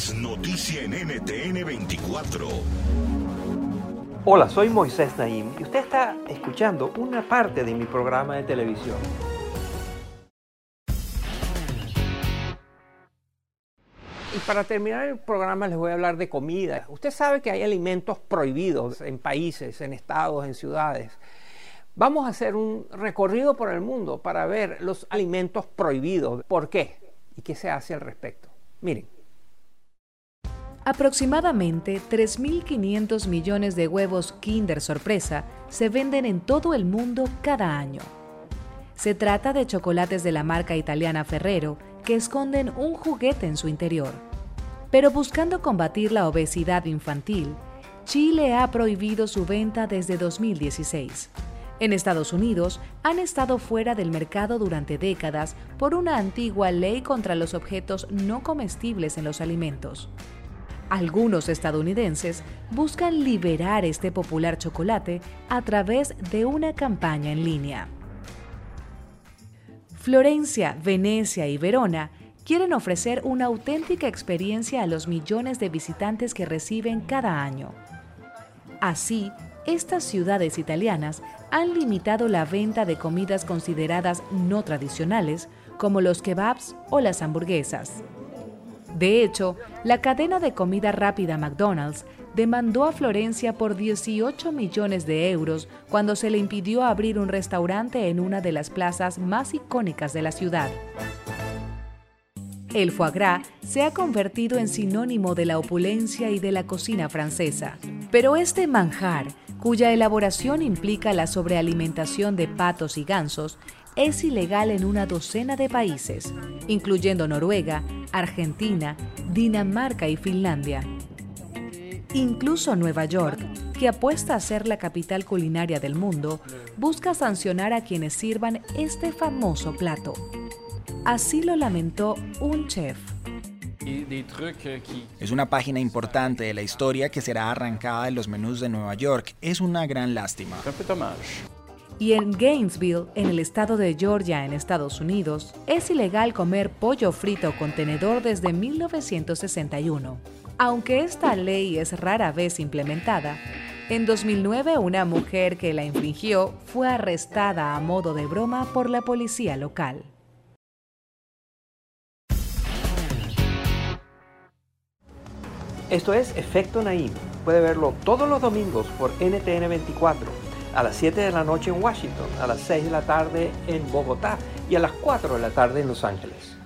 es noticia en NTN 24. Hola, soy Moisés Naim y usted está escuchando una parte de mi programa de televisión. Y para terminar el programa les voy a hablar de comida. Usted sabe que hay alimentos prohibidos en países, en estados, en ciudades. Vamos a hacer un recorrido por el mundo para ver los alimentos prohibidos. ¿Por qué? ¿Y qué se hace al respecto? Miren. Aproximadamente 3.500 millones de huevos Kinder Sorpresa se venden en todo el mundo cada año. Se trata de chocolates de la marca italiana Ferrero que esconden un juguete en su interior. Pero buscando combatir la obesidad infantil, Chile ha prohibido su venta desde 2016. En Estados Unidos han estado fuera del mercado durante décadas por una antigua ley contra los objetos no comestibles en los alimentos. Algunos estadounidenses buscan liberar este popular chocolate a través de una campaña en línea. Florencia, Venecia y Verona quieren ofrecer una auténtica experiencia a los millones de visitantes que reciben cada año. Así, estas ciudades italianas han limitado la venta de comidas consideradas no tradicionales, como los kebabs o las hamburguesas. De hecho, la cadena de comida rápida McDonald's demandó a Florencia por 18 millones de euros cuando se le impidió abrir un restaurante en una de las plazas más icónicas de la ciudad. El foie gras se ha convertido en sinónimo de la opulencia y de la cocina francesa. Pero este manjar, cuya elaboración implica la sobrealimentación de patos y gansos, es ilegal en una docena de países, incluyendo Noruega, Argentina, Dinamarca y Finlandia. Incluso Nueva York, que apuesta a ser la capital culinaria del mundo, busca sancionar a quienes sirvan este famoso plato. Así lo lamentó un chef. Es una página importante de la historia que será arrancada de los menús de Nueva York. Es una gran lástima. Y en Gainesville, en el estado de Georgia, en Estados Unidos, es ilegal comer pollo frito con tenedor desde 1961. Aunque esta ley es rara vez implementada, en 2009 una mujer que la infringió fue arrestada a modo de broma por la policía local. Esto es Efecto Naim. Puede verlo todos los domingos por NTN 24, a las 7 de la noche en Washington, a las 6 de la tarde en Bogotá y a las 4 de la tarde en Los Ángeles.